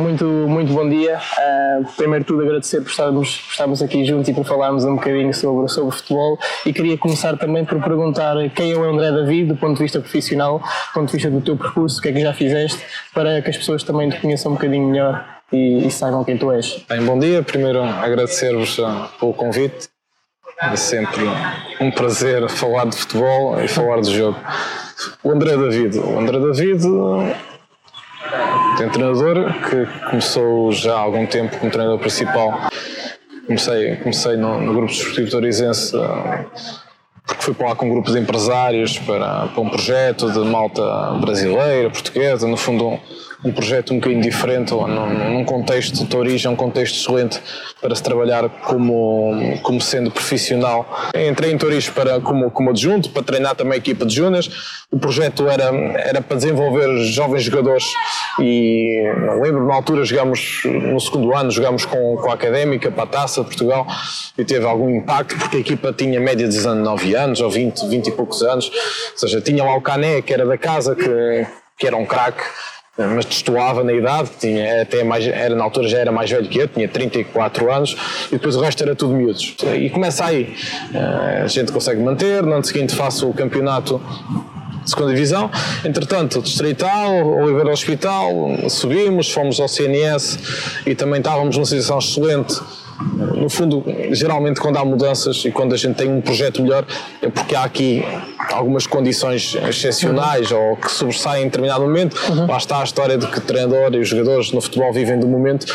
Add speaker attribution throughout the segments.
Speaker 1: muito, muito bom dia. Uh, primeiro tudo agradecer por estarmos, por estarmos aqui juntos e por falarmos um bocadinho sobre, sobre futebol e queria começar também por perguntar quem é o André David do ponto de vista profissional, do ponto de vista do teu percurso, o que é que já fizeste, para que as pessoas também te conheçam um bocadinho melhor e, e saibam quem tu és.
Speaker 2: Bem, bom dia. Primeiro agradecer-vos uh, pelo convite. É sempre um prazer falar de futebol e falar de jogo. O André David. O André David tem treinador que começou já há algum tempo como treinador principal. Comecei, comecei no, no grupo desportivo Torizense porque fui para lá com um grupo de empresários para, para um projeto de malta brasileira, portuguesa, no fundo um, um projeto um bocadinho diferente, num, num contexto de origem, um contexto excelente para se trabalhar como, como sendo profissional. Entrei em Toriz para, como, como adjunto, para treinar também a equipa de Junas. O projeto era, era para desenvolver jovens jogadores e não lembro, na altura jogámos, no segundo ano, jogámos com, com a Académica para a Taça de Portugal e teve algum impacto porque a equipa tinha média de 19 anos ou 20, 20 e poucos anos, ou seja, tinha lá o Cané, que era da casa, que, que era um craque mas destoava na idade, tinha até mais, era, na altura já era mais velho que eu, tinha 34 anos, e depois o resto era tudo miúdos. E começa aí, eh, a gente consegue manter, no ano seguinte faço o campeonato segunda divisão. Entretanto, Distrital, Oliveira Hospital, subimos, fomos ao CNS e também estávamos numa situação excelente no fundo, geralmente quando há mudanças e quando a gente tem um projeto melhor é porque há aqui algumas condições excepcionais uhum. ou que sobressaem em determinado momento. Uhum. Lá está a história de que o treinador e os jogadores no futebol vivem do momento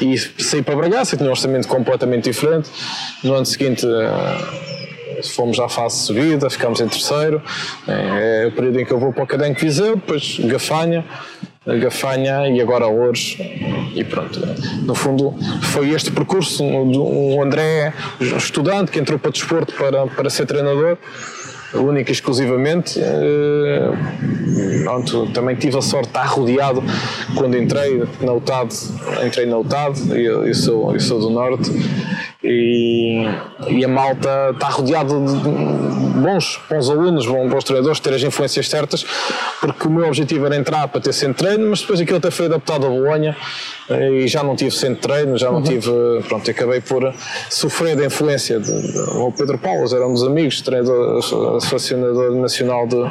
Speaker 2: e saí para Bragança, tinha um orçamento completamente diferente. No ano seguinte eh, fomos à fase de subida, ficámos em terceiro. É, é o período em que eu vou para o Cadenco Viseu, depois Gafanha, Gafanha e agora Louros e pronto. No fundo foi este percurso, um André estudante que entrou para o desporto para, para ser treinador única e exclusivamente. Uh, pronto, também tive a sorte de estar rodeado quando entrei na UTAD, entrei na UTAD, eu, eu, sou, eu sou do Norte, e, e a malta está rodeada de bons, bons alunos, bons treinadores, ter as influências certas, porque o meu objetivo era entrar para ter centro de treino, mas depois aquilo até foi adaptado a Bolonha eh, e já não tive centro de treino, já não uhum. tive, pronto, acabei por sofrer da influência de, de, o Pedro Paulo, era um dos amigos, treinador, selecionador nacional de,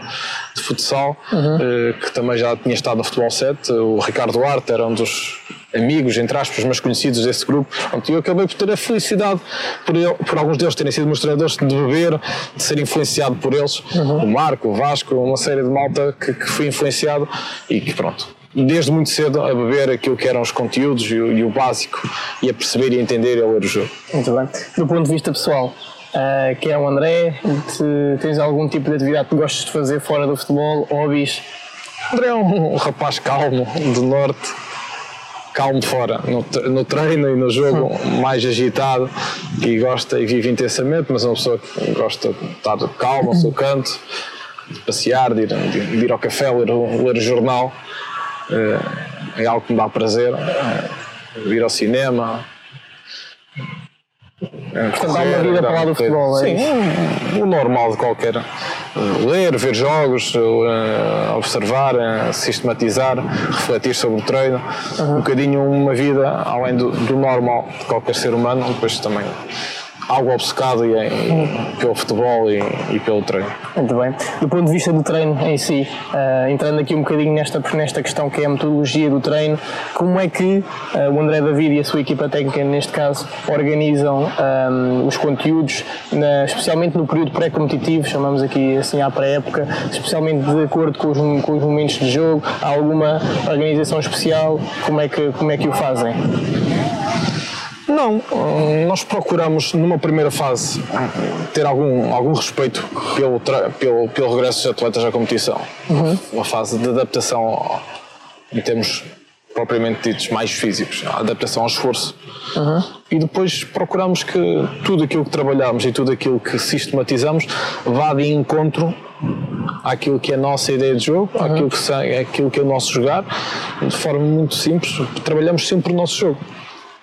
Speaker 2: de futsal, uhum. Eh, que também já tinha estado no Futebol 7, o Ricardo Duarte era um dos amigos, entre aspas, mas conhecidos desse grupo. Pronto, eu acabei por ter a felicidade por, ele, por alguns deles terem sido meus treinadores, de beber, de ser influenciado por eles. Uhum. O Marco, o Vasco, uma série de malta que, que fui influenciado e que pronto. Desde muito cedo a beber aquilo que eram os conteúdos e o, e o básico e a perceber e entender e a ler o jogo.
Speaker 1: Muito bem. Do ponto de vista pessoal, uh, quem é o André? Te, tens algum tipo de atividade que gostes de fazer fora do futebol? Hobbies?
Speaker 2: André é um, um rapaz calmo, do norte, calmo fora, no, no treino e no jogo mais agitado e gosta e vive intensamente, mas é uma pessoa que gosta de estar calmo ao seu canto, de passear, de ir, de, de ir ao café, ler, ler o jornal, é, é algo que me dá prazer, é, ir ao cinema,
Speaker 1: é, Portanto, há uma vida para lá do futebol,
Speaker 2: é Sim, o normal de qualquer. Ler, ver jogos, uh, observar, uh, sistematizar, refletir sobre o treino. Uhum. Um bocadinho uma vida além do, do normal de qualquer ser humano, depois também algo obcecado e, e, pelo futebol e, e, pelo treino.
Speaker 1: Muito bem. Do ponto de vista do treino em si, uh, entrando aqui um bocadinho nesta, nesta questão que é a metodologia do treino, como é que uh, o André David e a sua equipa técnica, neste caso, organizam um, ehm, os conteúdos, na, especialmente no período pré-competitivo, chamamos aqui assim à pré-época, especialmente de acordo com os, com os momentos de jogo? Há alguma organização especial? Como é que, como é que o fazem?
Speaker 2: Não, nós procuramos numa primeira fase ter algum, algum respeito pelo, pelo, pelo regresso dos atletas à competição. Uhum. Uma fase de adaptação em termos propriamente ditos mais físicos, a adaptação ao esforço. Uhum. E depois procuramos que tudo aquilo que trabalhamos e tudo aquilo que sistematizamos vá de encontro àquilo que é a nossa ideia de jogo, uhum. àquilo, que, àquilo que é o nosso jogar, de forma muito simples. Trabalhamos sempre o nosso jogo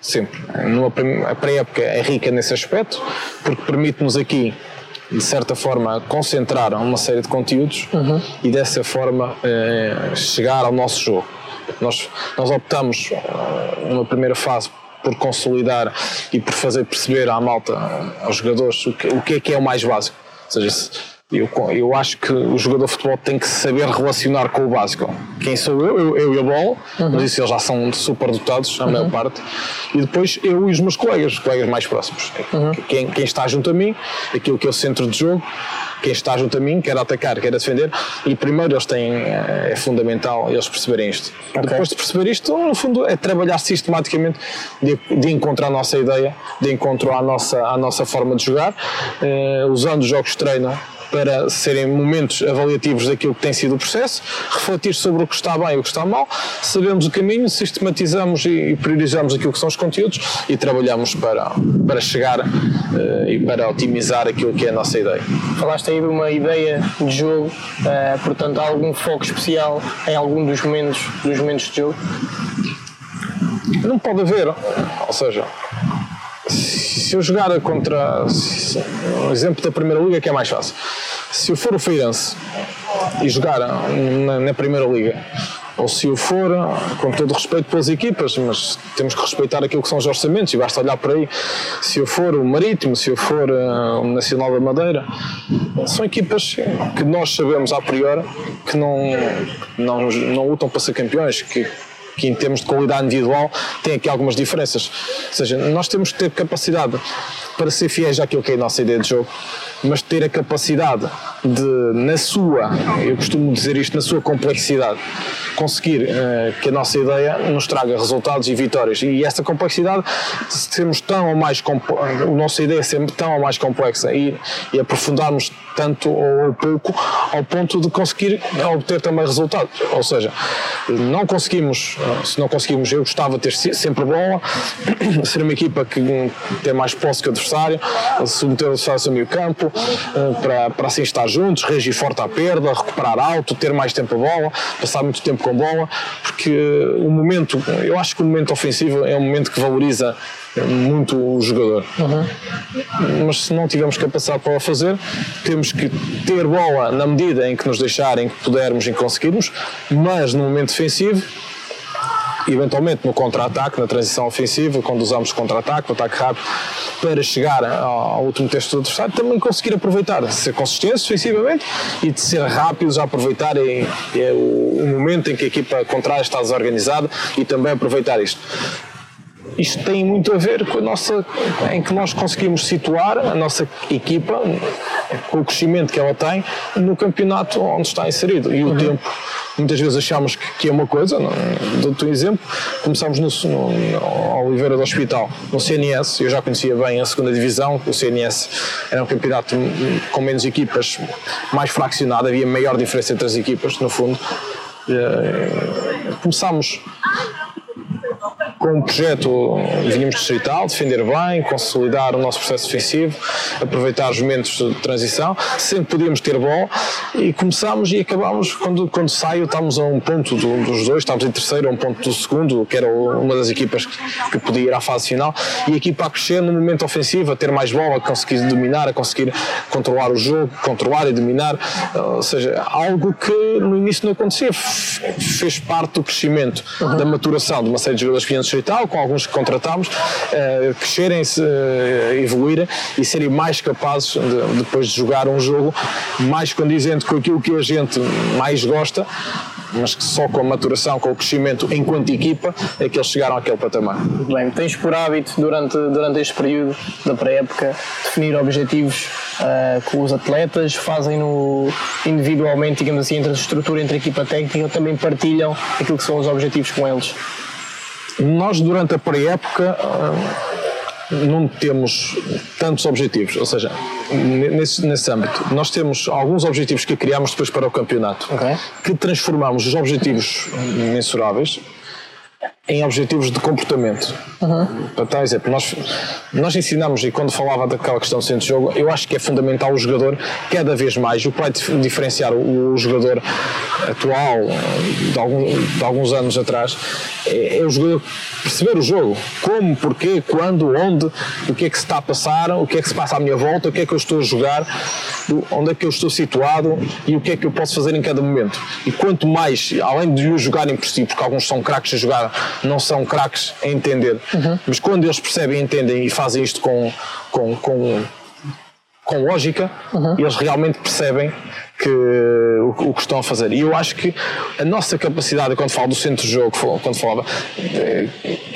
Speaker 2: sempre. Numa, a pré-época é rica nesse aspecto, porque permite-nos aqui, de certa forma, concentrar uma série de conteúdos uhum. e dessa forma eh, chegar ao nosso jogo. Nós, nós optamos numa primeira fase por consolidar e por fazer perceber à malta, aos jogadores, o que, o que é que é o mais básico. Ou seja, se, eu, eu acho que o jogador de futebol tem que saber relacionar com o básico. Quem sou eu? Eu, eu e a bola, uhum. mas isso eles já são super dotados, a uhum. maior parte. E depois eu e os meus colegas, os colegas mais próximos. Uhum. Quem, quem está junto a mim, aquilo que é o centro de jogo, quem está junto a mim, quer atacar, quer defender, e primeiro eles têm, eh, é fundamental eles perceberem isto. Okay. Depois de perceber isto, no fundo, é trabalhar sistematicamente de, de encontrar a nossa ideia, de encontrar a nossa, a nossa forma de jogar, eh, usando os jogos de treino para serem momentos avaliativos daquilo que tem sido o processo, refletir sobre o que está bem e o que está mal, sabemos o caminho, sistematizamos e priorizamos aquilo que são os conteúdos e trabalhamos para, para chegar uh, e para otimizar aquilo que é a nossa ideia.
Speaker 1: Falaste aí de uma ideia de jogo, uh, portanto, há algum foco especial em algum dos momentos, dos momentos de jogo?
Speaker 2: Não pode haver, ou seja, se eu jogar contra. Um exemplo da Primeira Liga que é mais fácil. Se eu for o Feirense e jogar na, na Primeira Liga, ou se eu for, com todo respeito pelas equipas, mas temos que respeitar aquilo que são os orçamentos e basta olhar por aí. Se eu for o Marítimo, se eu for uh, o Nacional da Madeira, são equipas que nós sabemos a priori que não, não, não lutam para ser campeões, que que em termos de qualidade individual tem aqui algumas diferenças. Ou seja, nós temos que ter capacidade para ser fiéis àquilo que é a nossa ideia de jogo, mas ter a capacidade de, na sua, eu costumo dizer isto, na sua complexidade, conseguir uh, que a nossa ideia nos traga resultados e vitórias. E essa complexidade, se temos tão ou mais, a nossa ideia é sempre tão ou mais complexa e, e aprofundarmos tanto ou pouco ao ponto de conseguir obter também resultados. Ou seja, não conseguimos, se não conseguimos, eu gostava de ter sempre bola, ser uma equipa que tem mais posse que o adversário, submeter o adversário ao meio campo, eh, para, para assim estar juntos, reagir forte à perda, recuperar alto, ter mais tempo a bola, passar muito tempo com bola, porque o momento, eu acho que o momento ofensivo é um momento que valoriza muito o jogador. Uhum. Mas se não tivermos capacidade para o fazer, temos que ter bola na medida em que nos deixarem, que pudermos e conseguirmos, mas no momento defensivo eventualmente no contra-ataque, na transição ofensiva, quando usamos contra-ataque, o ataque rápido, para chegar ao último texto do adversário, também conseguir aproveitar, ser consistentes defensivamente e de ser rápidos a aproveitar em, o, o momento em que a equipa contrária está desorganizada e também aproveitar isto isto tem muito a ver com a nossa, em que nós conseguimos situar a nossa equipa, com o crescimento que ela tem, no campeonato onde está inserido. E o uhum. tempo, muitas vezes achamos que, que é uma coisa, dou-te um exemplo, começámos no, no, no, Oliveira do Hospital, no CNS, eu já conhecia bem a segunda divisão, o CNS era um campeonato com menos equipas, mais fraccionado, havia maior diferença entre as equipas, no fundo. Eh, começámos com um projeto vínhamos distrital, defender bem, consolidar o nosso processo defensivo, aproveitar os momentos de transição, sempre podíamos ter bola e começámos e acabámos, quando, quando saio, estávamos a um ponto do, dos dois, estávamos em terceiro, a um ponto do segundo, que era uma das equipas que, que podia ir à fase final, e a equipa a crescer no momento ofensivo, a ter mais bola, a conseguir dominar, a conseguir controlar o jogo, controlar e dominar, ou seja, algo que no início não acontecia, fez parte do crescimento, uhum. da maturação de uma série de jogadores que e tal, com alguns que contratámos, uh, crescerem, uh, evoluírem e serem mais capazes de, depois de jogar um jogo mais condizente com aquilo que a gente mais gosta, mas que só com a maturação, com o crescimento enquanto equipa, é que eles chegaram àquele patamar.
Speaker 1: Bem, tens por hábito durante, durante este período da pré-época definir objetivos uh, com os atletas, fazem no individualmente, digamos assim, entre a estrutura entre a equipa técnica, também partilham aquilo que são os objetivos com eles.
Speaker 2: Nós, durante a pré-época, não temos tantos objetivos, ou seja, nesse, nesse âmbito, nós temos alguns objetivos que criamos depois para o campeonato, okay. que transformamos os objetivos mensuráveis em objetivos de comportamento. Uhum. Para um exemplo, nós, nós ensinamos, e quando falava daquela questão centro de jogo, eu acho que é fundamental o jogador, cada vez mais, o que vai diferenciar o, o jogador atual, de, algum, de, alguns anos atrás, é, é, o jogador perceber o jogo. Como, porquê, quando, onde, o que é que se está a passar, o que é que se passa à minha volta, o que é que eu estou a jogar, onde é que eu estou situado e o que é que eu posso fazer em cada momento. E quanto mais, além de o jogarem por si, porque alguns são craques a jogar não são craques a entender. Uhum. Mas quando eles percebem, entendem e fazem isto com, com, com, com lógica, uhum. eles realmente percebem que, o, o, que estão a fazer. E eu acho que a nossa capacidade, quando falo do centro de jogo, quando falava, é,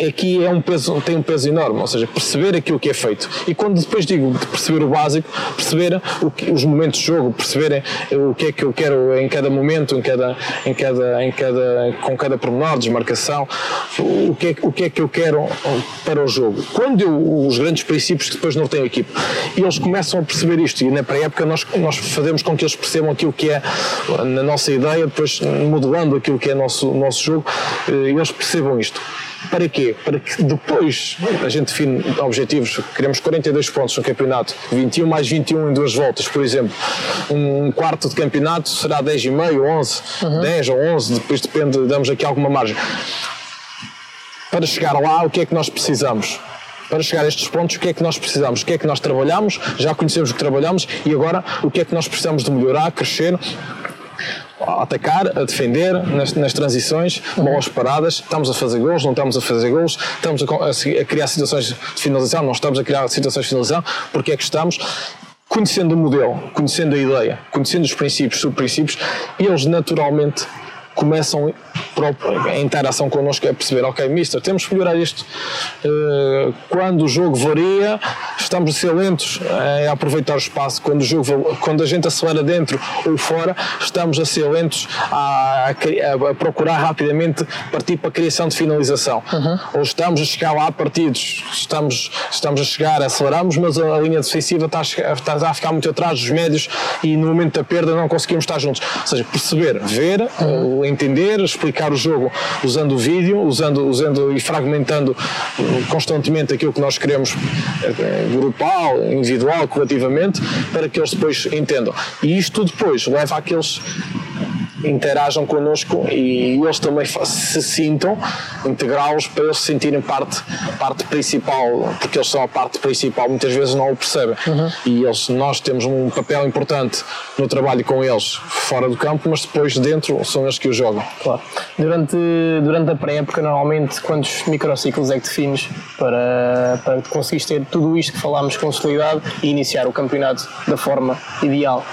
Speaker 2: aqui é um peso, tem um peso enorme, ou seja, perceber aquilo que é feito. E quando depois digo de perceber o básico, perceber o que, os momentos de jogo, perceberem o que é que eu quero em cada momento, em cada, em cada, em cada, com cada pormenor, desmarcação, o que, é, o que é que eu quero para o jogo. Quando eu, os grandes princípios que depois não têm equipe, e eles começam a perceber isto, e na pré-época nós, nós fazemos com que eles percebam aquilo que é na nossa ideia, depois modelando aquilo que é nosso nosso jogo, eh, eles percebam isto. Para quê? Para que depois a gente define objetivos, queremos 42 pontos no campeonato, 21 mais 21 em duas voltas, por exemplo. Um quarto de campeonato será 10,5, 11, uhum. 10 ou 11, depois depende, damos aqui alguma margem. Para chegar lá, o que é que nós precisamos? Para chegar a estes pontos, o que é que nós precisamos, o que é que nós trabalhamos, já conhecemos o que trabalhamos e agora o que é que nós precisamos de melhorar, crescer, a atacar, a defender nas, nas transições, bolas paradas, estamos a fazer gols, não estamos a fazer gols, estamos a, a, criar situações de finalização, não estamos a criar situações de finalização, porque é que estamos? Conhecendo o modelo, conhecendo a ideia, conhecendo os princípios, subprincípios, eles naturalmente começam a interação connosco é perceber, ok, mister, temos que melhorar isto. Uh, quando o jogo varia, estamos a ser lentos a aproveitar o espaço. Quando, o jogo, quando a gente acelera dentro ou fora, estamos a ser lentos a, a, a procurar rapidamente partir para a criação de finalização. Uhum. Ou estamos a chegar lá partidos, estamos, estamos a chegar, aceleramos, mas a linha defensiva está a, está a ficar muito atrás dos médios e no momento da perda não conseguimos estar juntos. Ou seja, perceber, ver, uhum entender, explicar o jogo usando o vídeo, usando, usando e fragmentando constantemente aquilo que nós queremos eh, grupal, individual, coletivamente, para que eles depois entendam. E isto depois leva àqueles interajam connosco e eles também se sintam integrá-los para eles se sentirem parte, parte principal, porque eles são a parte principal, muitas vezes não o percebem. Uhum. E eles, nós temos um papel importante no trabalho com eles fora do campo, mas depois dentro são eles que o jogam.
Speaker 1: Claro. Durante, durante a pré-época, normalmente, quantos microciclos é que defines para, para conseguires ter tudo isto que falámos consolidado e iniciar o campeonato da forma ideal?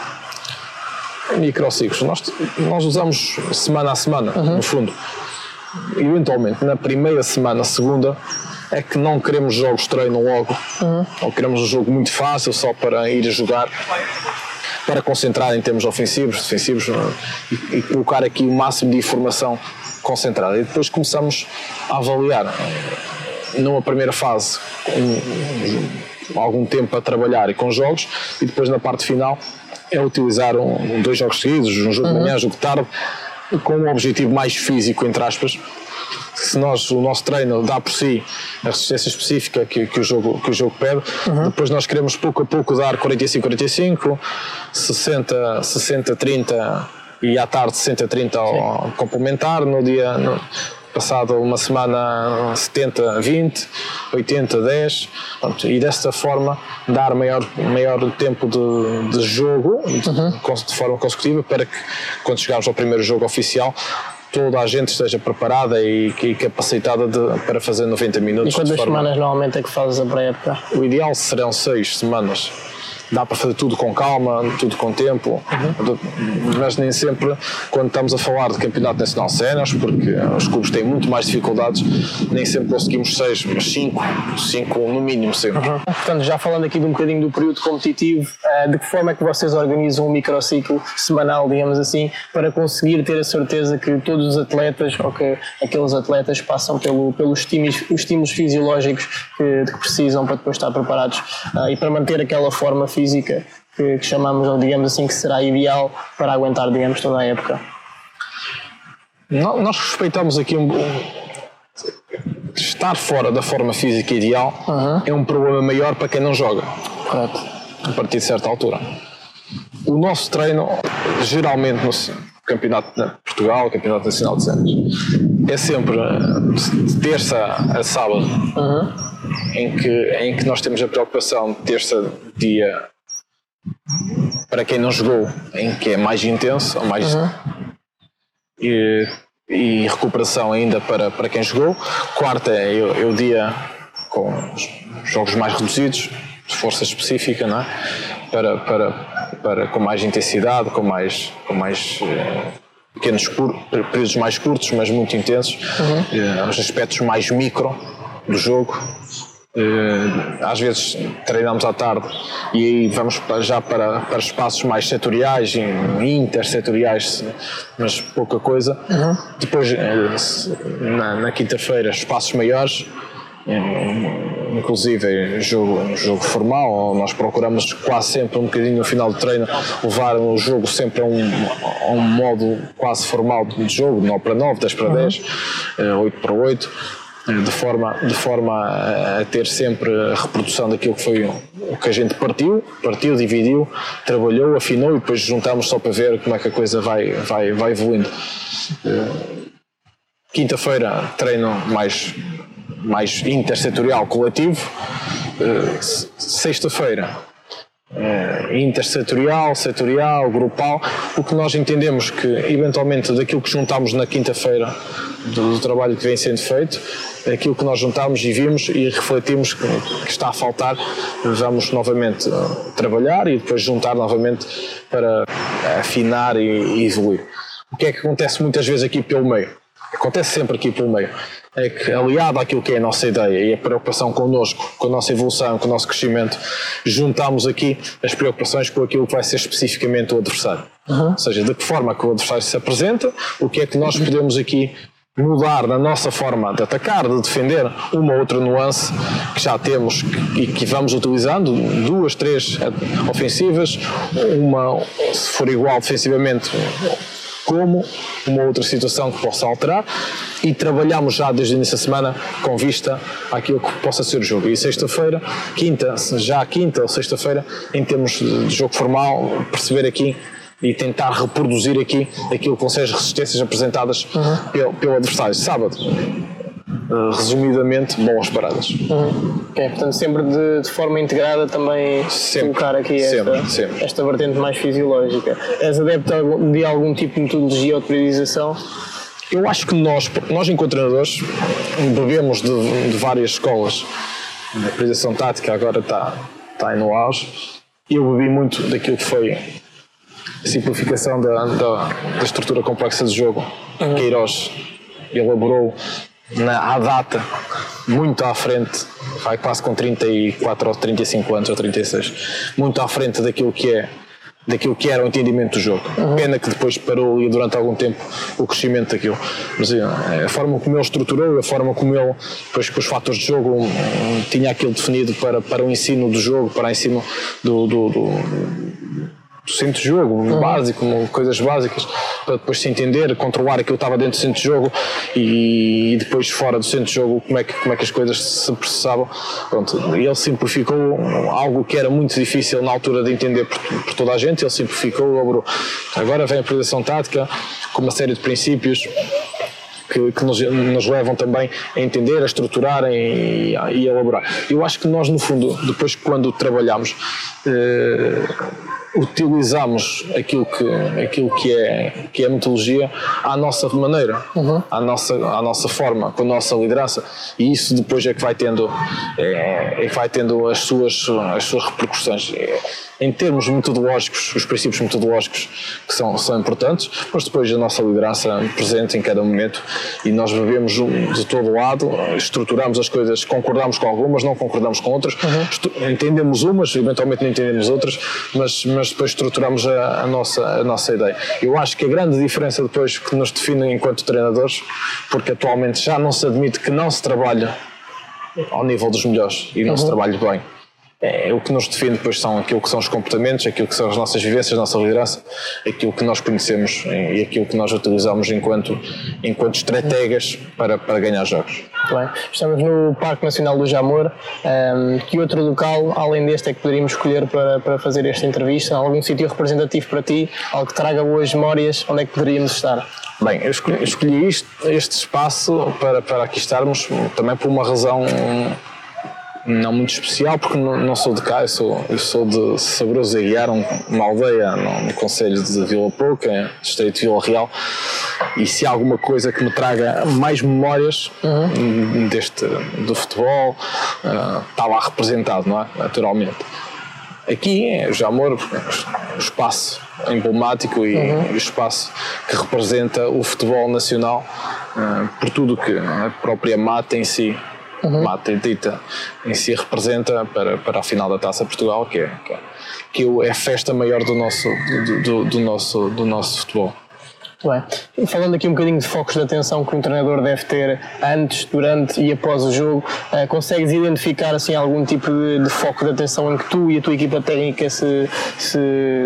Speaker 2: Microciclos. Nós, nós usamos semana a semana, uhum. no fundo. Eventualmente, na primeira semana, segunda, é que não queremos jogos treino logo, uhum. ou queremos um jogo muito fácil só para ir a jogar, para concentrar em termos ofensivos, defensivos e, e colocar aqui o máximo de informação concentrada. E depois começamos a avaliar numa primeira fase um, algum tempo a trabalhar e com jogos e depois na parte final é utilizar um, dois jogos seguidos, um jogo de manhã, um jogo de tarde, com um objetivo mais físico, entre aspas. Se nós, o nosso treino dá por si a resistência específica que, que, o, jogo, que o jogo pede, uhum. depois nós queremos pouco a pouco dar 45-45, 60-30 e à tarde 60-30 ao complementar, no dia, no, passado uma semana 70, 20, 80, 10, pronto, e desta forma dar maior, maior tempo de, de jogo uhum. de, de forma consecutiva para que quando chegarmos ao primeiro jogo oficial toda a gente esteja preparada e, e capacitada de, para fazer 90 minutos.
Speaker 1: E quantas forma... semanas normalmente é que fazes a pré-época?
Speaker 2: O ideal serão 6 semanas dá para fazer tudo com calma, tudo com tempo, uhum. mas nem sempre quando estamos a falar de campeonato nacional séniores, porque os clubes têm muito mais dificuldades, nem sempre conseguimos seis, mas cinco, cinco no mínimo sempre. Uhum.
Speaker 1: Portanto, já falando aqui de um bocadinho do período competitivo, eh, de que forma é que vocês organizam um microciclo semanal, digamos assim, para conseguir ter a certeza que todos os atletas ou que aqueles atletas passam pelo, pelos estímulos, os estímulos fisiológicos que, que precisam para depois estar preparados uh, e para manter aquela forma física física que, que chamamos, ou digamos assim, que será ideal para aguentar, digamos, toda a época?
Speaker 2: Nós respeitamos aqui um, estar fora da forma física ideal é um problema maior para quem não joga.
Speaker 1: Correto.
Speaker 2: A partir de certa altura. O nosso treino, geralmente no Campeonato de Portugal, Campeonato Nacional de Santos, é sempre eh, de terça a sábado, em, que, em que nós temos a preocupação de terça dia para quem não jogou, em que é mais intenso, ou mais e, e recuperação ainda para, para quem jogou. Quarta é, é o dia com os jogos mais reduzidos, força específica, não é? para, para, para, com mais intensidade, com mais, com mais eh, pequenos períodos mais curtos, mas muito intensos, Eh, os aspectos mais micro do jogo. Eh, às vezes treinamos à tarde e aí vamos já para, para espaços mais setoriais, intersetoriais, mas pouca coisa. Depois, eh, se- na, na quinta-feira, espaços maiores, inclusive jogo, jogo formal, nós procuramos quase sempre um bocadinho no final do treino levar o jogo sempre a um, a um modo quase formal de jogo, 9 para 9, 10 para 10, eh, 8 para 8, eh, de forma, de forma a- ter sempre a reprodução daquilo que foi o que a gente partiu, partiu, dividiu, trabalhou, afinou e depois juntamos só para ver como é que a coisa vai, vai, vai evoluindo. Quinta-feira treino mais, mais intersetorial coletivo. Eh, Sexta-feira eh, intersetorial, setorial, grupal, o que nós entendemos que eventualmente daquilo que juntamos na quinta-feira do, do trabalho que vem sendo feito, aquilo que nós juntamos e vimos e refletimos que, que está a faltar, vamos novamente eh, trabalhar e depois juntar novamente para afinar e, e evoluir. O que é que acontece muitas vezes aqui pelo meio? Acontece sempre aqui pelo meio. É que, aliado àquilo que é a nossa ideia e a preocupação connosco, com a nossa evolução, com o nosso crescimento, juntamos aqui as preocupações com aquilo que vai ser especificamente o adversário. Ou seja, de que forma que o adversário se apresenta, o que é que nós podemos aqui mudar na nossa forma de atacar, de defender, uma ou outra nuance que já temos e que vamos utilizando, duas, três ofensivas, uma, se for igual defensivamente, como uma outra situação que possa alterar e trabalhamos já desde o início da semana com vista àquilo que possa ser o jogo. E sexta-feira, quinta, já quinta ou sexta-feira, em termos de jogo formal, perceber aqui e tentar reproduzir aqui aquilo que vão ser as resistências apresentadas pelo, pelo adversário. Sábado, eh, resumidamente, boas paradas.
Speaker 1: Ok, portanto, sempre de, de forma integrada também
Speaker 2: Sempre,
Speaker 1: colocar aqui esta,
Speaker 2: sempre,
Speaker 1: esta vertente mais fisiológica. És adepto de algum tipo de metodologia ou de periodização?
Speaker 2: Eu acho que nós, nós enquanto treinadores, bebemos de, de várias escolas. A priorização tática agora está, está aí no auge. Eu bebi muito daquilo que foi a simplificação da, da, da estrutura complexa de jogo. Queiroz elaborou na, à data, muito à frente, vai quase com 34 ou 35 anos ou 36, muito à frente daquilo que é daquilo que era o entendimento do jogo. Pena que depois parou e durante algum tempo o crescimento daquilo. Mas eh, a forma como ele estruturou, a forma como ele, depois com os fatores de jogo, um, um, tinha aquilo definido para, para o ensino do jogo, para o ensino do, do do centro de jogo, básico, coisas básicas, para depois se entender, controlar aquilo que estava dentro do centro de jogo e, depois fora do centro de jogo como é que, como é que as coisas se processavam. Pronto, ele simplificou algo que era muito difícil na altura de entender por, por toda a gente, ele simplificou, elaborou. Agora vem a priorização tática com uma série de princípios que, que nos, nos, levam também a entender, a estruturar e, e, elaborar. Eu acho que nós, no fundo, depois quando trabalhamos, eh, utilizamos aquilo que, aquilo que, é, que é a metodologia à nossa maneira, uhum. à, nossa, à nossa forma, com a nossa liderança. E isso depois é que vai tendo, é, é que vai tendo as, suas, as suas repercussões. Em termos metodológicos, os princípios metodológicos que são, são importantes, mas depois a nossa liderança presente em cada momento e nós vivemos de todo lado, estruturamos as coisas, concordamos com algumas, não concordamos com outras, uhum. entendemos umas, eventualmente não entendemos outras, mas, mas depois estruturamos a, a, nossa, a nossa ideia. Eu acho que a grande diferença depois que nos define enquanto treinadores, porque atualmente já não se admite que não se trabalha ao nível dos melhores e não uhum. se trabalhe bem. É, o que nos define depois são aquilo que são os comportamentos, aquilo que são as nossas vivências, a nossa liderança, aquilo que nós conhecemos e aquilo que nós utilizamos enquanto, enquanto estrategas para, para ganhar jogos.
Speaker 1: Bem, estamos no Parque Nacional do Jamor. Um, que outro local, além deste, é que poderíamos escolher para, para fazer esta entrevista? Algum sítio representativo para ti? Algo que traga boas memórias? Onde é que poderíamos estar?
Speaker 2: Bem, eu escolhi, escolhi isto, este espaço para, para aqui estarmos também por uma razão não muito especial, porque não, não, sou de cá, eu sou, eu sou de Sabroso e Guiar, uma aldeia no, no Conselho de Vila Pouca, distrito de Vila Real, e se há alguma coisa que me traga mais memórias uhum. deste, do futebol, uh, está lá representado, não é? Naturalmente. Aqui é Jamor, o espaço emblemático e uhum. o espaço que representa o futebol nacional, uh, por tudo que a própria mata em si uhum. Mata Dita em si representa para, para a final da Taça Portugal, que é, que é, que é a festa maior do nosso, do, do, do nosso, do nosso futebol.
Speaker 1: Bem, e falando aqui um bocadinho de focos de atenção que um treinador deve ter antes, durante e após o jogo, uh, consegues identificar assim algum tipo de, de, foco de atenção em que tu e a tua equipa técnica se, se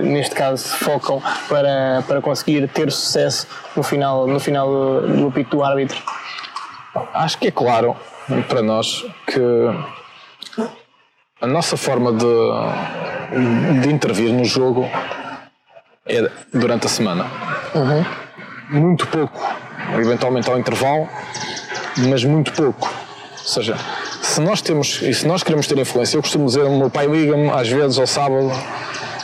Speaker 1: neste caso se focam para, para conseguir ter sucesso no final, no final do apito do árbitro?
Speaker 2: Acho que é claro para nós que a nossa forma de, de intervir no jogo é durante a semana. Uhum. Muito pouco, eventualmente ao intervalo, mas muito pouco. Ou seja, se nós temos e se nós queremos ter influência, eu costumo dizer, o meu pai liga-me às vezes ao sábado,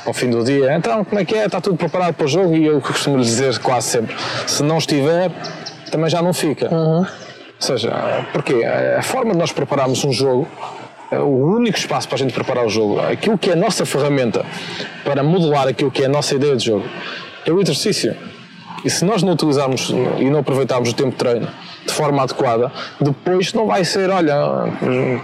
Speaker 2: ao fim do dia, então como é que é? Está tudo preparado para o jogo? E eu costumo lhe dizer quase sempre, se não estiver, também já não fica. Uhum. Ou seja, porque a forma de nós prepararmos um jogo, é o único espaço para a gente preparar o jogo, aquilo que é a nossa ferramenta para modelar aquilo que é a nossa ideia de jogo, é o exercício. E se nós não utilizarmos e não aproveitarmos o tempo de treino de forma adequada, depois não vai ser, olha,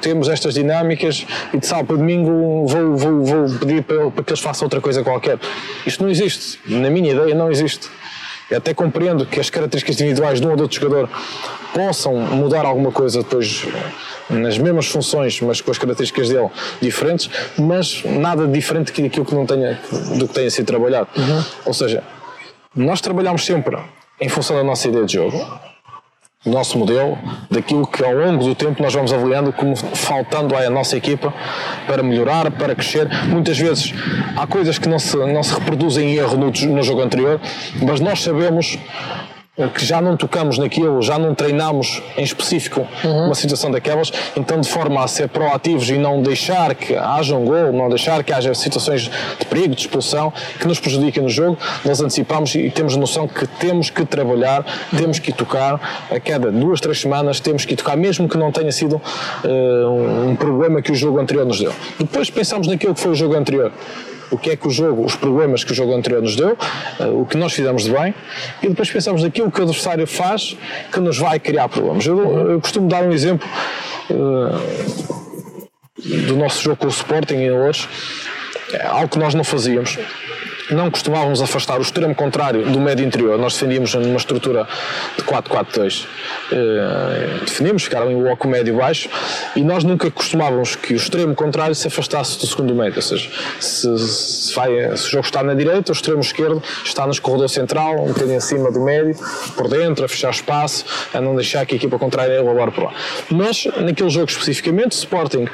Speaker 2: temos estas dinâmicas e de sábado para domingo vou, vou, vou pedir para, para que eles façam outra coisa qualquer. Isto não existe. Na minha ideia, não existe. Eu até compreendo que as características individuais de um ou de outro jogador possam mudar alguma coisa depois nas mesmas funções, mas com as características dele diferentes, mas nada diferente daquilo que não tenha, do que tenha sido trabalhado. Uhum. Ou seja, nós trabalhamos sempre em função da nossa ideia de jogo, nosso modelo, daquilo que ao longo do tempo nós vamos avaliando como faltando à nossa equipa para melhorar, para crescer. Muitas vezes há coisas que não se, não se reproduzem em erro no, no jogo anterior, mas nós sabemos que já não tocamos naquilo, já não treinamos em específico uhum. uma situação daquelas, então de forma a ser proativos e não deixar que haja um gol, não deixar que haja situações de perigo, de expulsão, que nos prejudiquem no jogo, nós antecipamos e temos noção que temos que trabalhar, temos que tocar, a cada duas, três semanas temos que tocar, mesmo que não tenha sido uh, um problema que o jogo anterior nos deu. Depois pensamos naquilo que foi o jogo anterior o que é que o jogo, os problemas que o jogo anterior nos deu, uh, o que nós fizemos de bem, e depois pensamos naquilo que o adversário faz que nos vai criar problemas. Eu, eu costumo dar um exemplo uh, do nosso jogo com o Sporting em Louros, é algo que nós não fazíamos não costumávamos afastar o extremo contrário do médio interior. Nós defendíamos numa estrutura de 4-4-2. Uh, defendíamos, ficaram em bloco médio-baixo e nós nunca costumávamos que o extremo contrário se afastasse do segundo médio. Ou seja, se, se, vai, se o jogo está na direita, o extremo esquerdo está nos corredor central, um bocadinho acima do médio, por dentro, a fechar espaço, a não deixar que a equipa contrária elabore por lá. Mas, naquele jogo especificamente, Sporting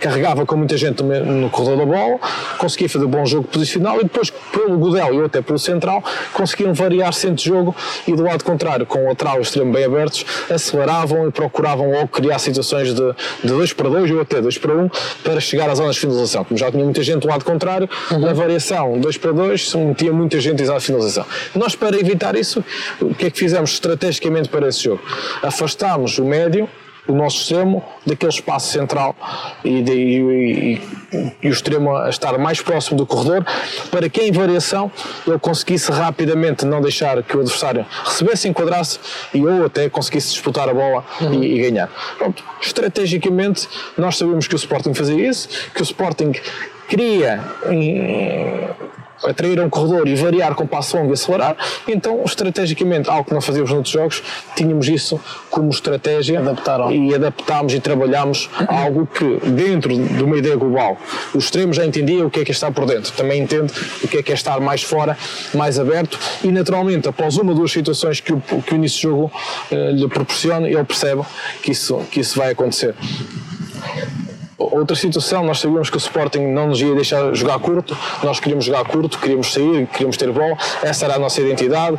Speaker 2: carregava com muita gente no corredor da bola, conseguia fazer um bom jogo posicional e depois pelo Godel e até pelo central conseguiam variar centro de jogo e do lado contrário, com o lateral e o extremo bem abertos, aceleravam e procuravam logo criar situações de, de 2 para 2 ou até 2 para 1 um, para chegar às zonas de finalização. Como já tinha muita gente do lado contrário, uhum. na variação 2 para 2 metia muita gente de finalização. Nós, para evitar isso, o que é que fizemos estrategicamente para esse jogo? Afastámos o médio o nosso extremo daquele espaço central e, de, e, e, e, o extremo a estar mais próximo do corredor para que em variação ele conseguisse rapidamente não deixar que o adversário recebesse, enquadrasse e ou até conseguisse disputar a bola uhum. e, ganhar. Pronto, estrategicamente nós sabemos que o Sporting fazia isso, que o Sporting queria atrair um corredor e variar com passo longo e acelerar. Então, estrategicamente, algo que não fazíamos noutros jogos, tínhamos isso como estratégia
Speaker 1: Adaptaram.
Speaker 2: e adaptámos e trabalhámos algo que, dentro de uma ideia global, o extremo já entendia o que é que é estar por dentro, também entende o que é que é estar mais fora, mais aberto e, naturalmente, após uma ou duas situações que o, que o início de jogo eh, lhe proporciona, ele percebe que isso, que isso vai acontecer. Outra situação, nós sabíamos que o Sporting não nos ia deixar jogar curto, nós queríamos jogar curto, queríamos sair, queríamos ter bola, essa era a nossa identidade,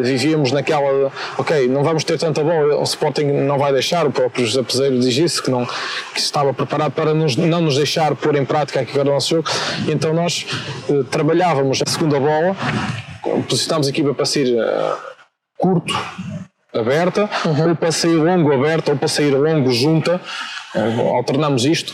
Speaker 2: vivíamos naquela, ok, não vamos ter tanta bola, o Sporting não vai deixar, o próprio José Peseiro diz isso, que, não, que estava preparado para nos, não nos deixar pôr em prática aquilo que era o nosso jogo, então nós eh, trabalhávamos a segunda bola, posicionámos a equipa para sair eh, curto, aberta, ou para sair longo aberta, ou para sair longo junta, alternamos isto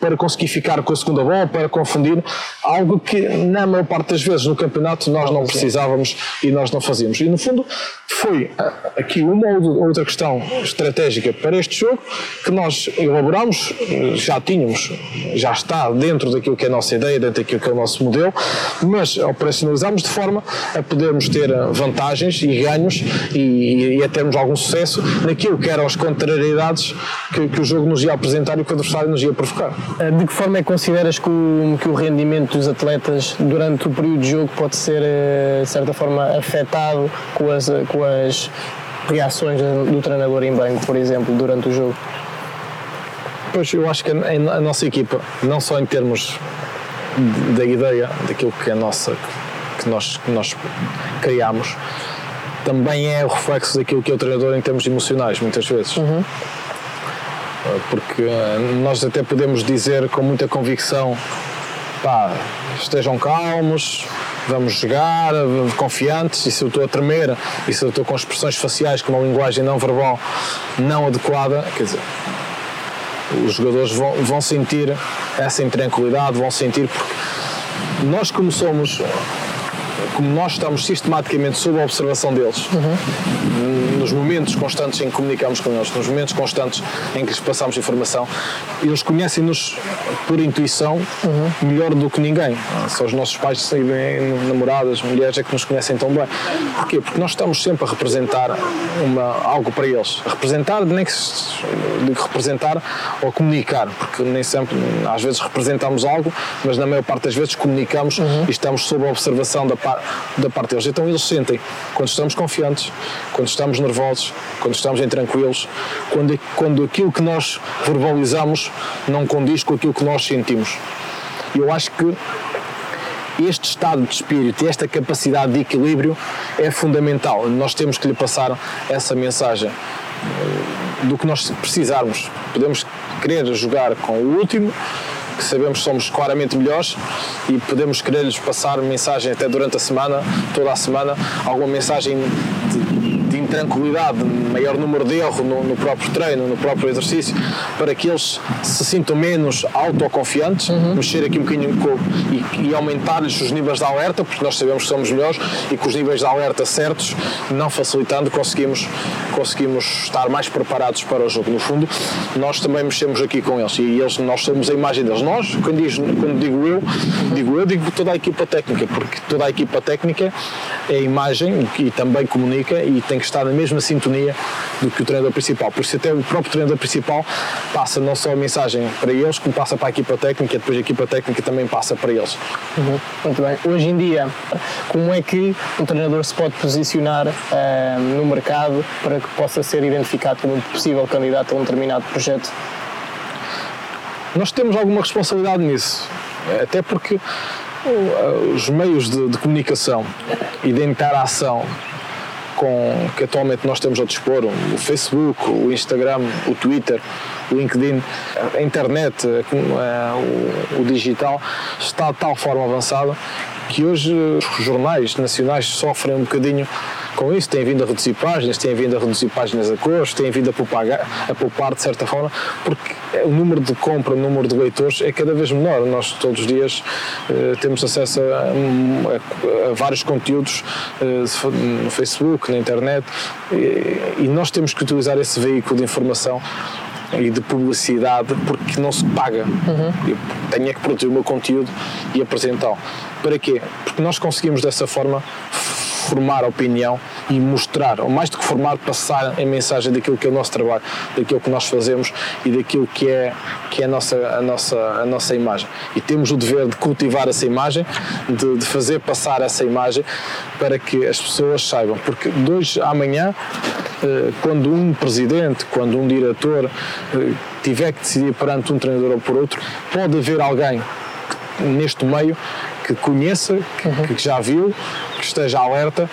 Speaker 2: para conseguir ficar com a segunda bola, para confundir algo que na maior parte das vezes no campeonato nós não precisávamos e nós não fazíamos. E no fundo foi ah, aqui uma ou outra questão estratégica para este jogo que nós elaboramos, já tínhamos, já está dentro daquilo que é a nossa ideia, dentro daquilo que é o nosso modelo, mas operacionalizamos de forma a podermos ter vantagens e ganhos e, e a termos algum sucesso naquilo que eram as contrariedades que, que o jogo nos ia apresentar e que o adversário nos ia provocar.
Speaker 1: Eh, de que forma é que consideras que o, que o rendimento dos atletas durante o período de jogo pode ser, eh, de certa forma, afetado com as, com as reações do treinador em banco, por exemplo, durante o jogo?
Speaker 2: Pois eu acho que a, a nossa equipa, não só em termos da ideia, daquilo que é nossa, que nós, que nós criamos, também é o reflexo daquilo que é o treinador em termos emocionais, muitas vezes.
Speaker 1: Uhum
Speaker 2: porque nós até podemos dizer com muita convicção pá, estejam calmos, vamos jogar, confiantes, e se eu estou a tremer, e se eu estou com expressões faciais, com uma linguagem não verbal não adequada, quer dizer, os jogadores vão, vão sentir essa intranquilidade, vão sentir porque nós como somos como nós estamos sistematicamente sob a observação deles, uhum. Nos momentos constantes em que comunicamos com eles, nos momentos constantes em que lhes passamos informação, eles conhecem-nos por intuição uhum. melhor do que ninguém. São os nossos pais, namoradas, mulheres, é que nos conhecem tão bem. Porquê? Porque nós estamos sempre a representar uma, algo para eles. A representar, nem que digo representar ou comunicar, porque nem sempre, às vezes representamos algo, mas na maior parte das vezes comunicamos uhum. e estamos sob a observação da da parte deles. Então eles sentem quando estamos confiantes, quando estamos nervosos, quando estamos intranquilos, quando, quando aquilo que nós verbalizamos não condiz com aquilo que nós sentimos. Eu acho que este estado de espírito e esta capacidade de equilíbrio é fundamental. Nós temos que lhe passar essa mensagem do que nós precisarmos. Podemos querer jogar com o último, que sabemos que somos claramente melhores e podemos querer-lhes passar mensagem até durante a semana, toda a semana, alguma mensagem de, de intranquilidade, maior número de erro no, no, próprio treino, no próprio exercício, para que eles se sintam menos autoconfiantes, uhum. mexer aqui um bocadinho com, e, e aumentar-lhes os níveis de alerta, porque nós sabemos que somos melhores e com os níveis de alerta certos, não facilitando, conseguimos, conseguimos estar mais preparados para o jogo. No fundo, nós também mexemos aqui com eles e eles, nós somos a imagem deles. Nós, quando, diz, quando digo eu, digo eu, digo toda a equipa técnica, porque toda a equipa técnica é a imagem e também comunica e tem que estar na mesma sintonia do que o treinador principal. Por isso até o próprio treinador principal passa não só a mensagem para eles, como passa para a equipa técnica, e depois a equipa técnica também passa para eles.
Speaker 1: Uhum. Muito bem. Hoje em dia, como é que um treinador se pode posicionar uh, no mercado para que possa ser identificado como um possível candidato a um determinado projeto?
Speaker 2: Nós temos alguma responsabilidade nisso, até porque os meios de, de comunicação e de interação com, que atualmente nós temos ao dispor, o Facebook, o Instagram, o Twitter, o LinkedIn, a internet, o, o digital, está de tal forma avançada que hoje os jornais nacionais sofrem um bocadinho com isso, têm vindo a reduzir páginas, têm vindo a reduzir páginas a cores, têm vindo a poupar, a poupar de certa forma, porque o número de compra, o número de leitores é cada vez menor. Nós todos os dias uh, temos acesso a, a, a vários conteúdos uh, no Facebook, na internet, e, e nós temos que utilizar esse veículo de informação e de publicidade porque não se paga. Uhum. Eu tenho é que produzir o meu conteúdo e apresentá-lo. Para quê? Porque nós conseguimos dessa forma formar a opinião e mostrar, ou mais do que formar, passar a mensagem daquilo que é o nosso trabalho, daquilo que nós fazemos e daquilo que é, que é a, nossa, a, nossa, a nossa imagem. E temos o dever de cultivar essa imagem, de, de fazer passar essa imagem para que as pessoas saibam. Porque de hoje amanhã, eh, quando um presidente, quando um diretor eh, tiver que decidir perante um treinador ou por outro, pode haver alguém neste meio que conheça, que, uhum. que já viu, que esteja alerta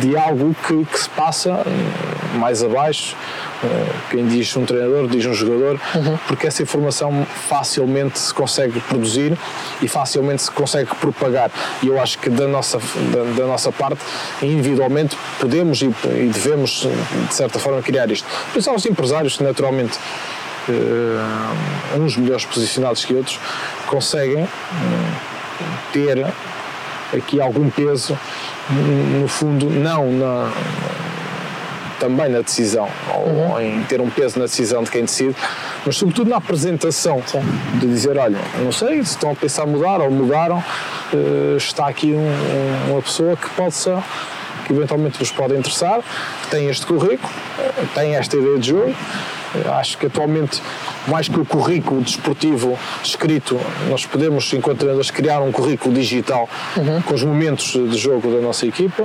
Speaker 2: de algo que, que se passa eh, mais abaixo. Eh, quem diz um treinador, diz um jogador, uhum. porque essa informação facilmente se consegue produzir e facilmente se consegue propagar. E eu acho que da nossa, da, da nossa parte, individualmente, podemos e, e, devemos, de certa forma, criar isto. Pensar os empresários, que naturalmente. Uh, uns melhores posicionados que outros conseguem uh, ter aqui algum peso, no fundo, não na, também na decisão, uhum. ou em ter um peso na decisão de quem decide, mas sobretudo na apresentação, Sim. de dizer, olha, não sei se estão a pensar mudar ou mudaram, uh, está aqui um, uma pessoa que possa que eventualmente vos pode interessar, que tem este currículo, tem esta ideia de jogo, Acho que atualmente, mais que o currículo desportivo escrito, nós podemos, enquanto treinadores, criar um currículo digital uhum. com os momentos de jogo da nossa equipa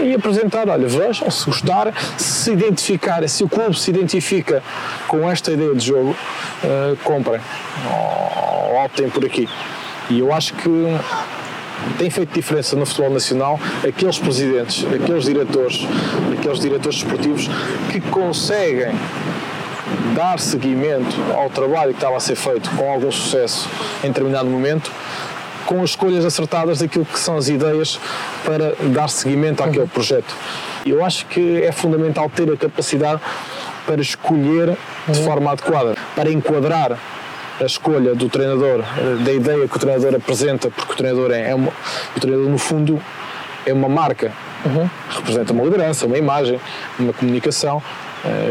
Speaker 2: e apresentar, olha, vejam, se gostar, se identificar, se o clube se identifica com esta ideia de jogo, uh, comprem, ou optem por aqui. E eu acho que tem feito diferença no futebol nacional aqueles presidentes, aqueles diretores, aqueles diretores desportivos que conseguem dar seguimento ao trabalho que estava a ser feito com algum sucesso em determinado momento, com as escolhas acertadas daquilo que são as ideias para dar seguimento àquele uhum. projeto. Eu acho que é fundamental ter a capacidade para escolher de uhum. forma adequada, para enquadrar a escolha do treinador, da ideia que o treinador apresenta, porque o treinador é, é uma, o treinador no fundo é uma marca, uhum. representa uma liderança, uma imagem, uma comunicação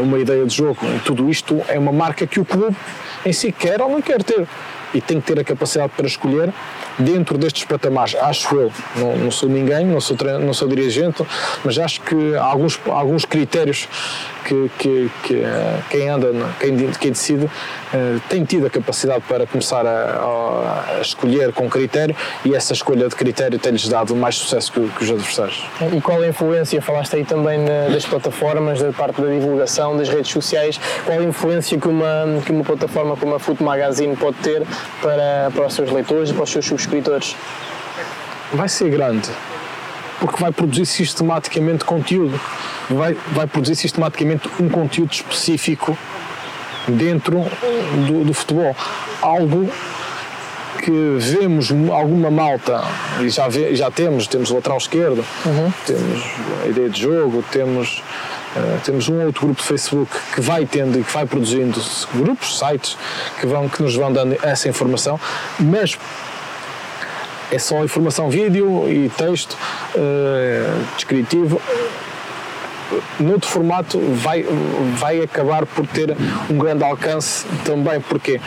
Speaker 2: uma ideia de jogo. Tudo isto é uma marca que o clube em si quer ou não quer ter. E tem que ter a capacidade para escolher dentro destes patamares, acho eu. Não, não sou ninguém, não sou, não sou dirigente, mas acho que há alguns, alguns critérios que, que, que eh, quem anda, quem, quem decide, uh, tem tido a capacidade para começar a, a, escolher com critério e essa escolha de critério tem-lhes dado mais sucesso que, que, os adversários.
Speaker 1: E qual a influência, falaste aí também na, das plataformas, da parte da divulgação, das redes sociais, qual a influência que uma, que uma plataforma como a Foot Magazine pode ter para, para os seus leitores e para os seus subscritores?
Speaker 2: Vai ser grande, porque vai produzir sistematicamente conteúdo vai, vai produzir sistematicamente um conteúdo específico dentro do, do futebol. Algo que vemos alguma malta, e já, vê, já temos, temos o lateral esquerdo, uhum. temos a ideia de jogo, temos, uh, temos um outro grupo de Facebook que vai tendo e que vai produzindo grupos, sites que, vão, que nos vão dando essa informação, mas é só informação vídeo e texto uh, descritivo noutro formato vai, vai acabar por ter um grande alcance também. Porquê?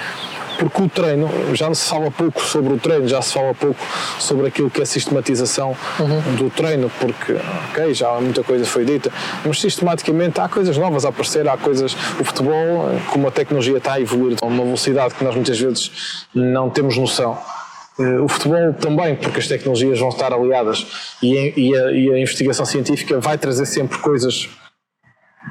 Speaker 2: porque o treino, já não se fala pouco sobre o treino, já se fala pouco sobre aquilo que é a sistematização uhum. do treino, porque, ok, já muita coisa foi dita, mas sistematicamente há coisas novas a aparecer, há coisas, o futebol, como a tecnologia está a evoluir a uma velocidade que nós muitas vezes não temos noção eh, o futebol também, porque as tecnologias vão estar aliadas e, e, a, e a investigação científica vai trazer sempre coisas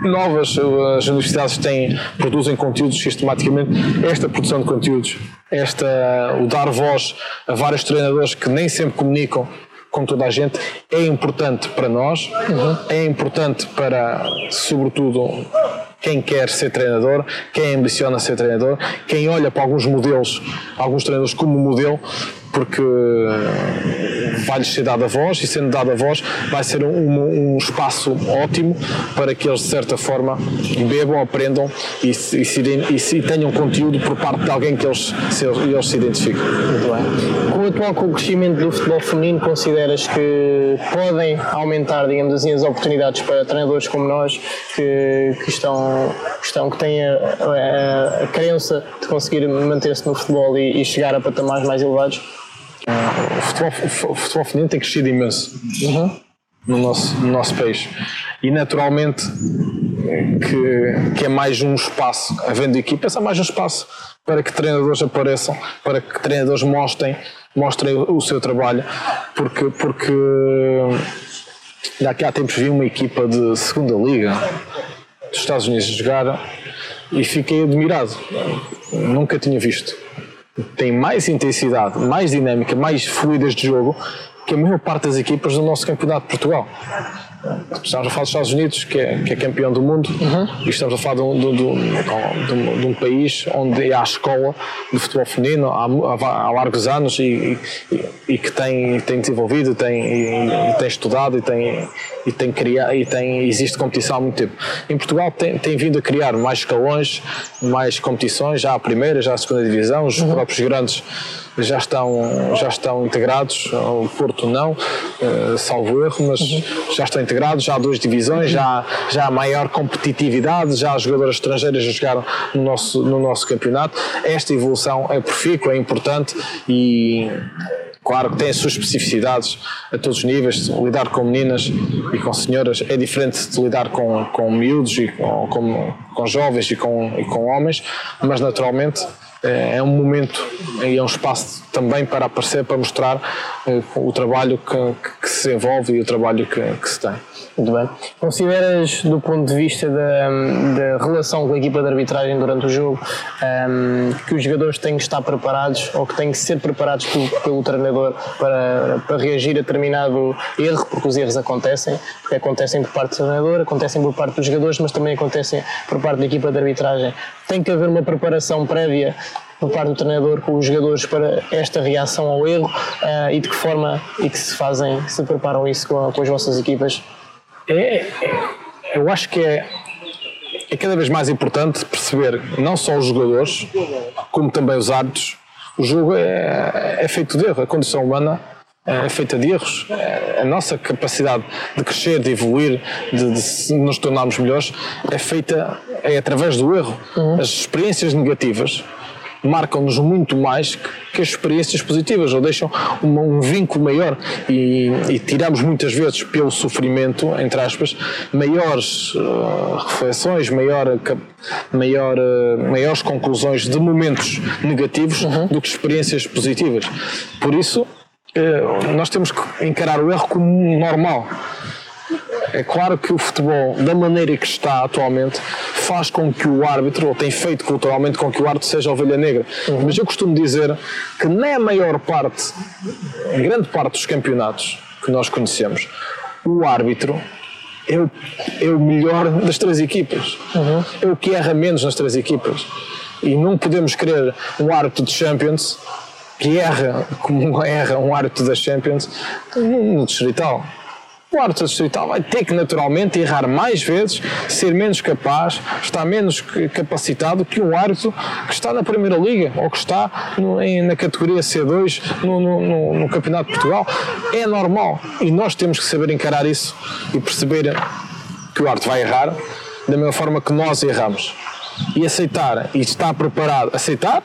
Speaker 2: novas. As universidades têm, produzem conteúdos sistematicamente. Esta produção de conteúdos, esta, o dar voz a vários treinadores que nem sempre comunicam com toda a gente, é importante para nós, uhum. é importante para, sobretudo, quem quer ser treinador, quem ambiciona ser treinador, quem olha para alguns modelos, alguns treinadores como modelo, porque vai-lhes ser dada voz e sendo dada voz vai ser um, um, espaço ótimo para que eles de certa forma bebam, aprendam e, se, e, se, e tenham conteúdo por parte de alguém que eles se, eles se identifiquem.
Speaker 1: Muito bem. Com o atual crescimento do futebol feminino, consideras que podem aumentar, digamos assim, as oportunidades para treinadores como nós que, que estão, que estão que têm a, a, a crença de conseguir manter-se no futebol e, e chegar a patamares mais elevados?
Speaker 2: O, futebol, o futebol feminino tem crescido imenso uhum. no, nosso, no nosso país. E naturalmente que, que é mais um espaço, havendo equipas, é mais um espaço para que treinadores apareçam, para que treinadores mostrem, mostrem o seu trabalho, porque, porque daqui há tempos vi uma equipa de segunda liga dos Estados Unidos jogar e fiquei admirado, nunca tinha visto têm mais intensidade, mais dinâmica, mais fluidas de jogo que a maior parte das equipas do nosso campeonato de Portugal. Estamos a falar dos Estados Unidos, que é, que é campeão do mundo, uhum. e estamos a falar de um, de, de, de um, país onde há escola de futebol feminino há, há largos anos e, e, e, que tem, tem desenvolvido, tem, e, tem estudado e tem, e tem criado, e tem, existe competição há muito tempo. Em Portugal tem, tem vindo a criar mais escalões, mais competições, já a primeira, já a segunda divisão, os uhum. próprios grandes já estão, já estão integrados, o Porto não, uh, salvo erro, mas uhum. já estão integrados, já há duas divisões, já, já há maior competitividade, já há jogadoras estrangeiras a jogar no nosso, no nosso campeonato. Esta evolução é profícua, é importante e claro que tem as suas especificidades a todos os níveis. Lidar com meninas e com senhoras é diferente de lidar com, com miúdos e com, com, com jovens e com, e com homens, mas naturalmente é, é um momento e é um espaço também para aparecer, para mostrar uh, o trabalho que, que, se envolve e o trabalho que, que, se tem.
Speaker 1: Muito bem. Consideras, do ponto de vista da, da relação com a equipa de arbitragem durante o jogo, um, que os jogadores têm que estar preparados ou que têm que ser preparados pelo, pelo treinador para, para reagir a determinado erro, porque os erros acontecem, porque acontecem por parte do treinador, acontecem por parte dos jogadores, mas também acontecem por parte da equipa de arbitragem. Tem que haver uma preparação prévia por parte do treinador com os jogadores para esta reação ao erro uh, e de que forma e que se fazem, se preparam isso com, com as vossas equipas?
Speaker 2: É, é, eu acho que é, é cada vez mais importante perceber não só os jogadores, como também os árbitros. O jogo é, é feito de erro, a condição humana é feita de erros. A nossa capacidade de crescer, de evoluir, de, de nos tornarmos melhores, é feita é através do erro. Uhum. As experiências negativas marcam-nos muito mais que as experiências positivas, ou deixam um, um vínculo maior e, e, tiramos muitas vezes pelo sofrimento, entre aspas, maiores uh, reflexões, maior, maior, uh, maiores conclusões de momentos negativos uhum. do que experiências positivas. Por isso, uh, nós temos que encarar o erro como normal é claro que o futebol, da maneira que está atualmente, faz com que o árbitro, ou tem feito culturalmente com que o árbitro seja ovelha negra. Uhum. Mas eu costumo dizer que nem a maior parte, grande parte dos campeonatos que nós conhecemos, o árbitro é o, é o melhor das três equipas. Uhum. É o que erra menos nas três equipas. E não podemos querer um árbitro de Champions que erra como erra um árbitro das Champions no distrital o árbitro distrital vai ter que naturalmente errar mais vezes, ser menos capaz, estar menos capacitado que um árbitro que está na Primeira Liga ou que está no, em, na categoria C2 no, no, no, Campeonato de Portugal. É normal e nós temos que saber encarar isso e perceber que o árbitro vai errar da mesma forma que nós erramos e aceitar e estar preparado, aceitar,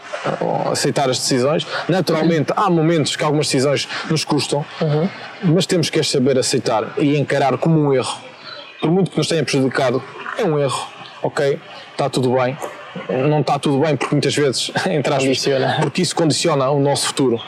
Speaker 2: aceitar as decisões. Naturalmente, há momentos que algumas decisões nos custam, uhum. mas temos que saber aceitar e encarar como um erro. Por muito que nos tenha prejudicado, é um erro, ok? Está tudo bem. Não está tudo bem porque muitas vezes, entre aspas, porque isso condiciona o nosso futuro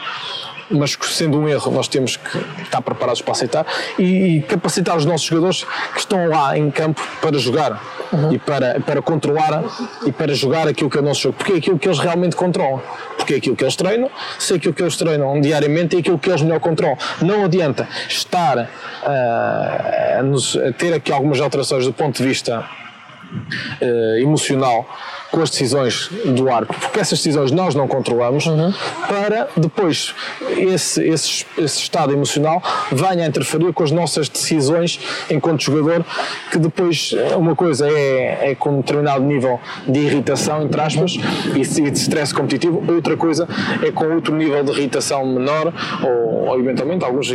Speaker 2: mas sendo um erro, nós temos que estar preparados para aceitar e, capacitar os nossos jogadores que estão lá em campo para jogar uhum. e para, para controlar e para jogar aquilo que é o nosso jogo, porque é aquilo que eles realmente controlam, porque é aquilo que eles treinam, se é aquilo que eles treinam diariamente é aquilo que eles melhor controlam. Não adianta estar uh, a, nos, a ter aqui algumas alterações do ponto de vista uh, emocional com as decisões do árbitro, porque essas decisões nós não controlamos, uhum. para depois esse, esse, esse estado emocional venha a interferir com as nossas decisões enquanto jogador, que depois uma coisa é, é com um determinado nível de irritação, entre aspas, e de stress competitivo, outra coisa é com outro nível de irritação menor, ou, ou eventualmente alguns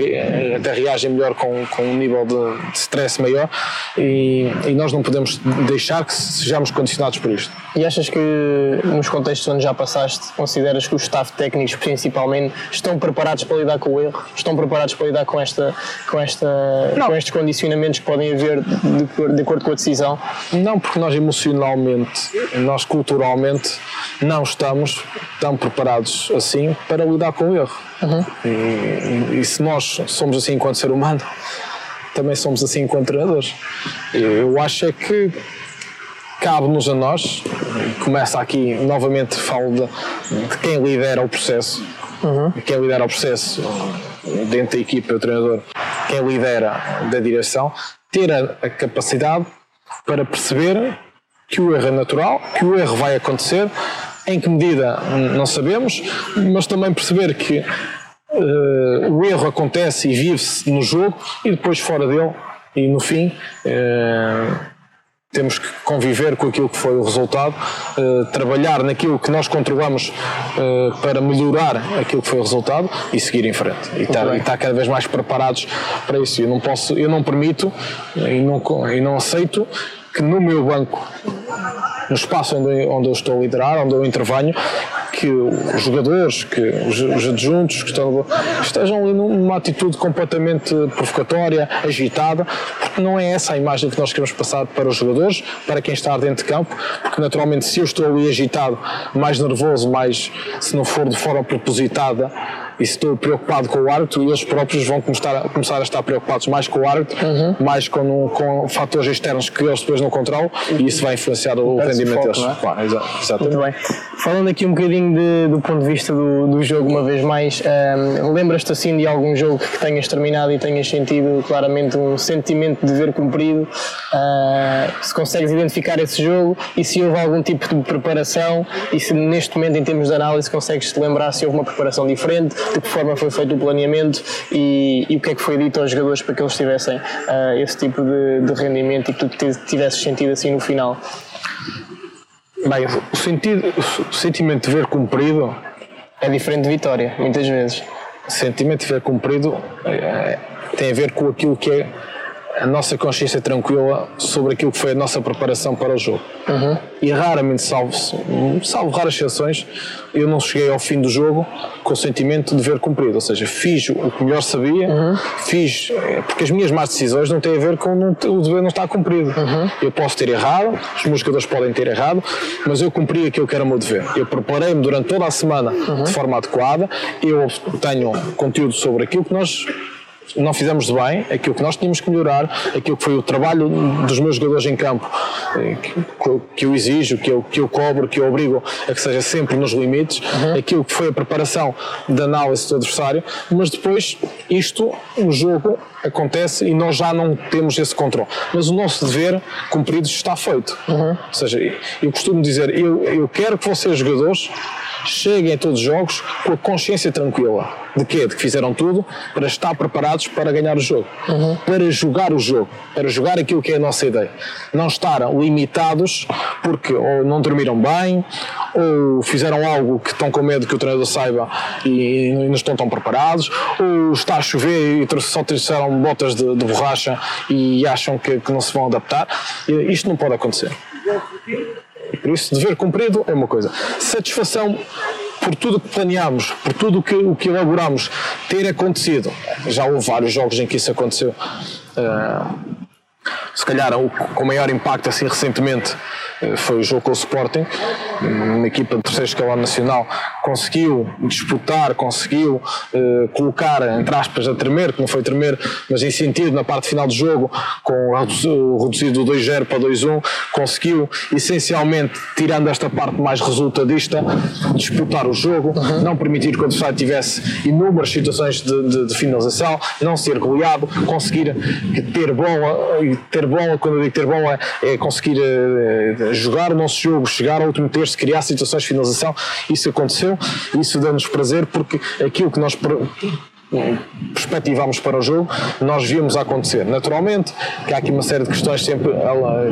Speaker 2: até reagem melhor com, com um nível de, de stress maior, e, e nós não podemos deixar que sejamos condicionados por isto.
Speaker 1: E achas que nos contextos onde já passaste, consideras que os staff técnicos principalmente estão preparados para lidar com o erro? Estão preparados para lidar com, esta, com, esta, com estes condicionamentos que podem haver de, de acordo com a decisão?
Speaker 2: Não, porque nós emocionalmente, nós culturalmente, não estamos tão preparados assim para lidar com o erro. Uhum. E, e, e se nós somos assim enquanto ser humano, também somos assim enquanto treinadores. Eu acho é que cabe-nos a nós, começa aqui, novamente falo de, de quem lidera o processo, uhum. quem lidera o processo dentro da equipa, o treinador, quem lidera da direção, ter a, a capacidade para perceber que o erro é natural, que o erro vai acontecer, em que medida não sabemos, mas também perceber que uh, o erro acontece e vive-se no jogo e depois fora dele. E no fim uh, temos que conviver com aquilo que foi o resultado, uh, trabalhar naquilo que nós controlamos uh, para melhorar aquilo que foi o resultado e seguir em frente e estar, e estar, cada vez mais preparados para isso. Eu não posso, eu não permito e não, e não aceito que no meu banco, no espaço onde, onde eu estou a liderar, onde eu intervenho, que os jogadores, que os, adjuntos que estão, estejam ali numa atitude completamente provocatória, agitada, porque não é essa a imagem que nós queremos passar para os jogadores, para quem está dentro de campo, porque naturalmente se eu estou ali agitado, mais nervoso, mais, se não for de forma propositada, estou preocupado com o árbitro, eles próprios vão começar a, começar a estar preocupados mais com o árbitro, uhum. mais com, com fatores externos que eles depois não controlam e isso vai influenciar o rendimento deles. É?
Speaker 1: Claro, exatamente. Muito bem. Falando aqui um bocadinho de, do ponto de vista do, do jogo, uma vez mais, um, lembras-te assim de algum jogo que tenhas terminado e tenhas sentido claramente um sentimento de dever cumprido? Uh, se consegues identificar esse jogo e se houve algum tipo de preparação e se neste momento, em termos de análise, consegues te lembrar se houve uma preparação diferente, que forma foi feito o planeamento e, e o que é que foi dito aos jogadores para que eles tivessem uh, esse tipo de, de, rendimento e que tu tivesses sentido assim no final?
Speaker 2: Bem, o, sentido, o sentimento de ver cumprido
Speaker 1: é diferente de vitória, muitas vezes.
Speaker 2: O sentimento de ver cumprido é, tem a ver com aquilo que é a nossa consciência tranquila sobre aquilo que foi a nossa preparação para o jogo. Uhum. E raramente, salvo, salvo raras exceções, eu não cheguei ao fim do jogo com o sentimento de ver cumprido. Ou seja, fiz o que melhor sabia, uhum. fiz. Porque as minhas más decisões não têm a ver com não, o dever não estar cumprido. Uhum. Eu posso ter errado, os meus jogadores podem ter errado, mas eu cumpri aquilo que era o meu dever. Eu preparei-me durante toda a semana uhum. de forma adequada, eu tenho conteúdo sobre aquilo que nós não fizemos de bem, aquilo que nós tínhamos que melhorar, aquilo que foi o trabalho dos meus jogadores em campo, eh, que, eu exijo, que eu, que eu cobro, que eu obrigo a que seja sempre nos limites, uhum. aquilo que foi a preparação da análise do adversário, mas depois isto, o jogo acontece e nós já não temos esse controle. Mas o nosso dever cumprido está feito. Uhum. Ou seja, eu costumo dizer, eu, eu quero que vocês jogadores cheguem a todos os jogos com a consciência tranquila. De quê? De que fizeram tudo para estar preparados para ganhar o jogo. Uhum. Para jogar o jogo. Para jogar aquilo que é a nossa ideia. Não estar limitados porque ou não dormiram bem, ou fizeram algo que estão com medo que o treinador saiba e, e não estão tão preparados, ou está a chover e só trouxeram botas de, de borracha e acham que, que não se vão adaptar. Isto não pode acontecer. Por isso, dever cumprido é uma coisa. Satisfação por tudo que planeámos, por tudo que, o que elaboramos ter acontecido. Já houve vários jogos em que isso aconteceu. Uh, se calhar o com maior impacto assim recentemente uh, foi o jogo com o Sporting, uma equipa de terceiro escalão nacional conseguiu disputar, conseguiu uh, colocar, entre aspas, a tremer, que não foi tremer, mas em sentido, na parte final do jogo, com o reduzido 2-0 para 2-1, conseguiu essencialmente, tirando esta parte mais resultadista, disputar o jogo, uhum. não permitir que o adversário tivesse inúmeras situações de, de, de, finalização, não ser goleado, conseguir ter bola, e ter bola, quando eu digo ter bola, é conseguir uh, jogar o nosso jogo, chegar ao último terço, criar situações de finalização, isso aconteceu, isso dá-nos prazer porque aquilo que nós perspectivámos para o jogo, nós vimos acontecer. Naturalmente, que há aqui uma série de questões sempre ela,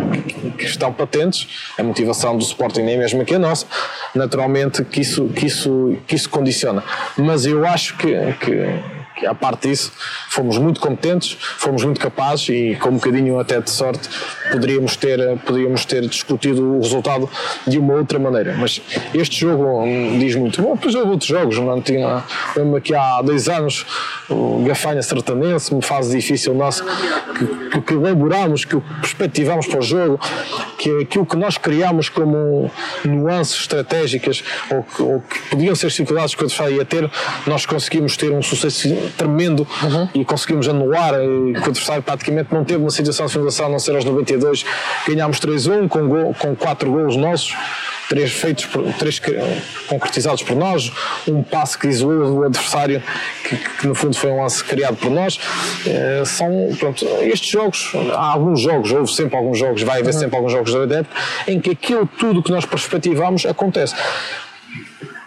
Speaker 2: que estão patentes, a motivação do Sporting nem mesmo que a nossa, naturalmente que isso, que isso, que isso condiciona. Mas eu acho que que a parte disso fomos muito competentes, fomos muito capazes e com um bocadinho até de sorte poderíamos ter, poderíamos ter discutido o resultado de uma outra maneira. Mas este jogo diz muito. Bom, depois houve outros jogos, não tinha. Lembro que há dois anos o Gafanha Sertanense, uma fase difícil nossa, que, que elaborámos, que perspectivámos para o jogo, que aquilo que nós criámos como nuances estratégicas ou que, ou que podiam ser dificuldades que o adversário ia ter, nós conseguimos ter um sucesso tremendo uhum. e conseguimos anular e que o adversário praticamente não teve uma situação de finalização a não ser aos 92 ganhámos 3-1 com, gol, com 4 golos nossos três feitos, três concretizados por nós, um passe que isolou o adversário, que, que, no fundo foi um lance criado por nós. Uh, são, pronto, estes jogos, há alguns jogos, houve sempre alguns jogos, vai haver uhum. sempre alguns jogos da época, em que aquilo tudo que nós perspectivamos acontece.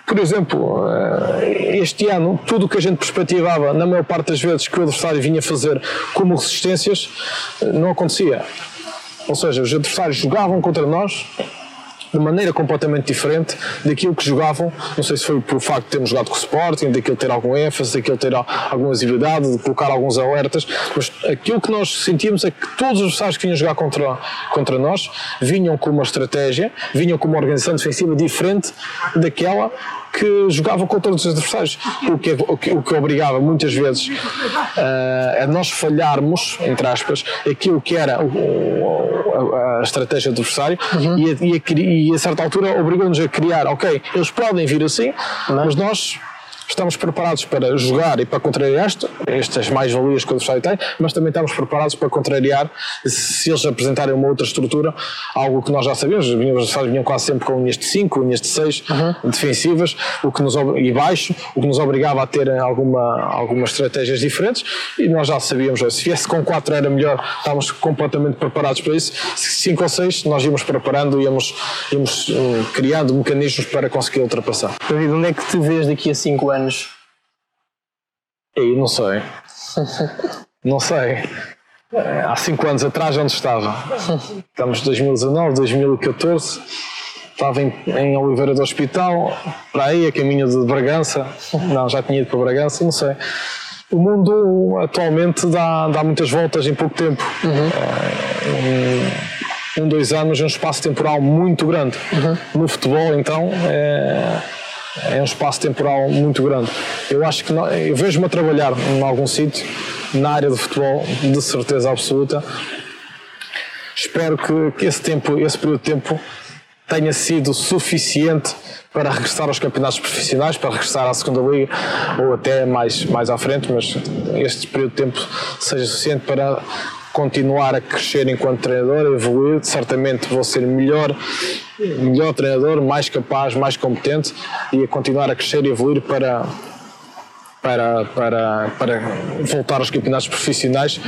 Speaker 2: Por exemplo, eh, este ano, tudo o que a gente perspectivava, na maior parte das vezes que o adversário vinha fazer como resistências, eh, não acontecia. Ou seja, os adversários jogavam contra nós de maneira completamente diferente daquilo que jogavam. Não sei se foi por facto de termos jogado com o Sporting, daquilo ter algum ênfase, daquilo ter alguma visibilidade, de colocar alguns alertas, mas aquilo que nós sentíamos é que todos os adversários que vinham jogar contra, contra nós vinham com uma estratégia, vinham com uma organização defensiva diferente daquela que jogavam contra os adversários, o que, o que, o que obrigava muitas vezes uh, a nós falharmos, entre aspas, aquilo que era o, a, a, estratégia do adversário uhum. e, a, e, a, e a certa altura obrigou-nos a criar, ok, eles podem vir assim, mas nós estamos preparados para jogar e para contrariar estas mais-valias que o adversário tem, mas também estamos preparados para contrariar se eles apresentarem uma outra estrutura, algo que nós já sabemos, os adversários vinham quase sempre com linhas de 5, linhas de 6 uhum. defensivas, o que nos, e baixo, o que nos obrigava a ter alguma, algumas estratégias diferentes e nós já sabíamos, se viesse com 4 era melhor, estávamos completamente preparados para isso, 5 ou 6 nós íamos preparando, íamos, íamos um, criando mecanismos para conseguir ultrapassar.
Speaker 1: David, onde é que te vês daqui a 5 anos? Anos?
Speaker 2: Aí não sei. não sei. Há 5 anos atrás onde estava? Estamos em 2019, 2014. Estava em, em Oliveira do Hospital, para aí, a caminho de Bragança. Não, já tinha ido para Bragança, não sei. O mundo atualmente dá, dá muitas voltas em pouco tempo. Uhum. Um, um, dois anos é um espaço temporal muito grande. Uhum. No futebol, então, é, é um espaço temporal muito grande. Eu acho que não, eu vejo-me a trabalhar em algum sítio na área do futebol, de certeza absoluta. Espero que, que esse tempo, esse período de tempo, tenha sido suficiente para regressar aos campeonatos profissionais, para regressar à segunda liga ou até mais mais à frente, mas este período de tempo seja suficiente para continuar a crescer enquanto treinador, evoluir, certamente vou ser melhor, melhor treinador, mais capaz, mais competente e a continuar a crescer e evoluir para para, para, para voltar aos campeonatos profissionais,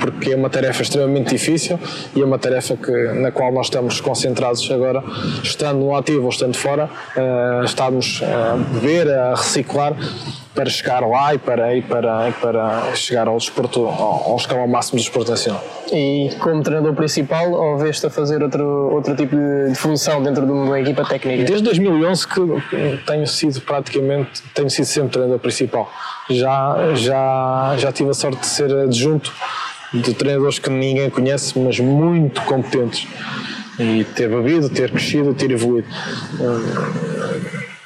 Speaker 2: porque é uma tarefa extremamente difícil e é uma tarefa que, na qual nós estamos concentrados agora, estando no ativo ou estando fora, uh, estamos a beber, a reciclar para chegar lá e para, e para, e para chegar ao desporto, ao, ao escalão máximo do desporto nacional.
Speaker 1: E como treinador principal, ou veste a fazer outro, outro tipo de, função dentro de uma equipa técnica?
Speaker 2: Desde 2011 que tenho sido praticamente, tenho sido sempre treinador principal. Já, já, já tive a sorte de ser adjunto de treinadores que ninguém conhece, mas muito competentes. E ter bebido, ter crescido, ter evoluído.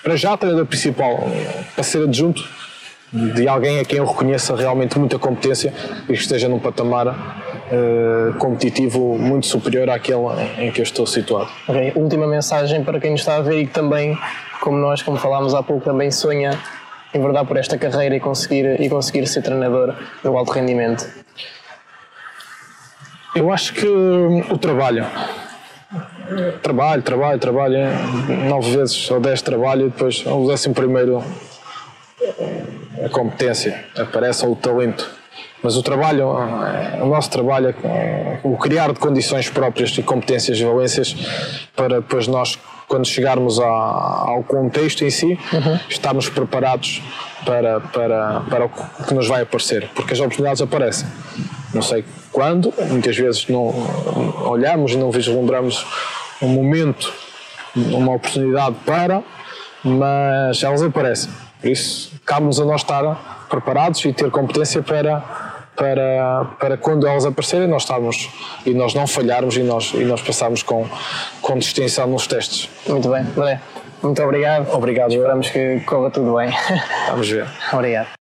Speaker 2: Para já, treinador principal, para ser adjunto, de alguém a quem eu reconheça realmente muita competência e que esteja num patamar uh, competitivo muito superior àquele em que eu estou situado.
Speaker 1: Okay. Última mensagem para quem nos está a ver e que também, como nós, como falámos há pouco, também sonha enverdar por esta carreira e conseguir, e conseguir ser treinador no alto rendimento.
Speaker 2: Eu acho que o trabalho. Trabalho, trabalho, trabalho. Nove vezes ou dez trabalho e depois o décimo primeiro a competência, aparece ou o talento. Mas o trabalho, o nosso trabalho é o criar de condições próprias e competências e valências para depois nós, quando chegarmos ao contexto em si, uhum. estarmos preparados para, para, para o que nos vai aparecer, porque as oportunidades aparecem. Não sei quando, muitas vezes não olhamos e não vislumbramos um momento, uma oportunidade para, mas elas aparecem. Por isso, cabe-nos a nós estar preparados e ter competência para, para, para quando elas aparecerem, nós estarmos e nós não falharmos e nós, e nós passarmos com, com distinção nos testes.
Speaker 1: Muito bem, André. Muito obrigado.
Speaker 2: Obrigado.
Speaker 1: Esperamos que corra tudo bem.
Speaker 2: Vamos ver.
Speaker 1: obrigado.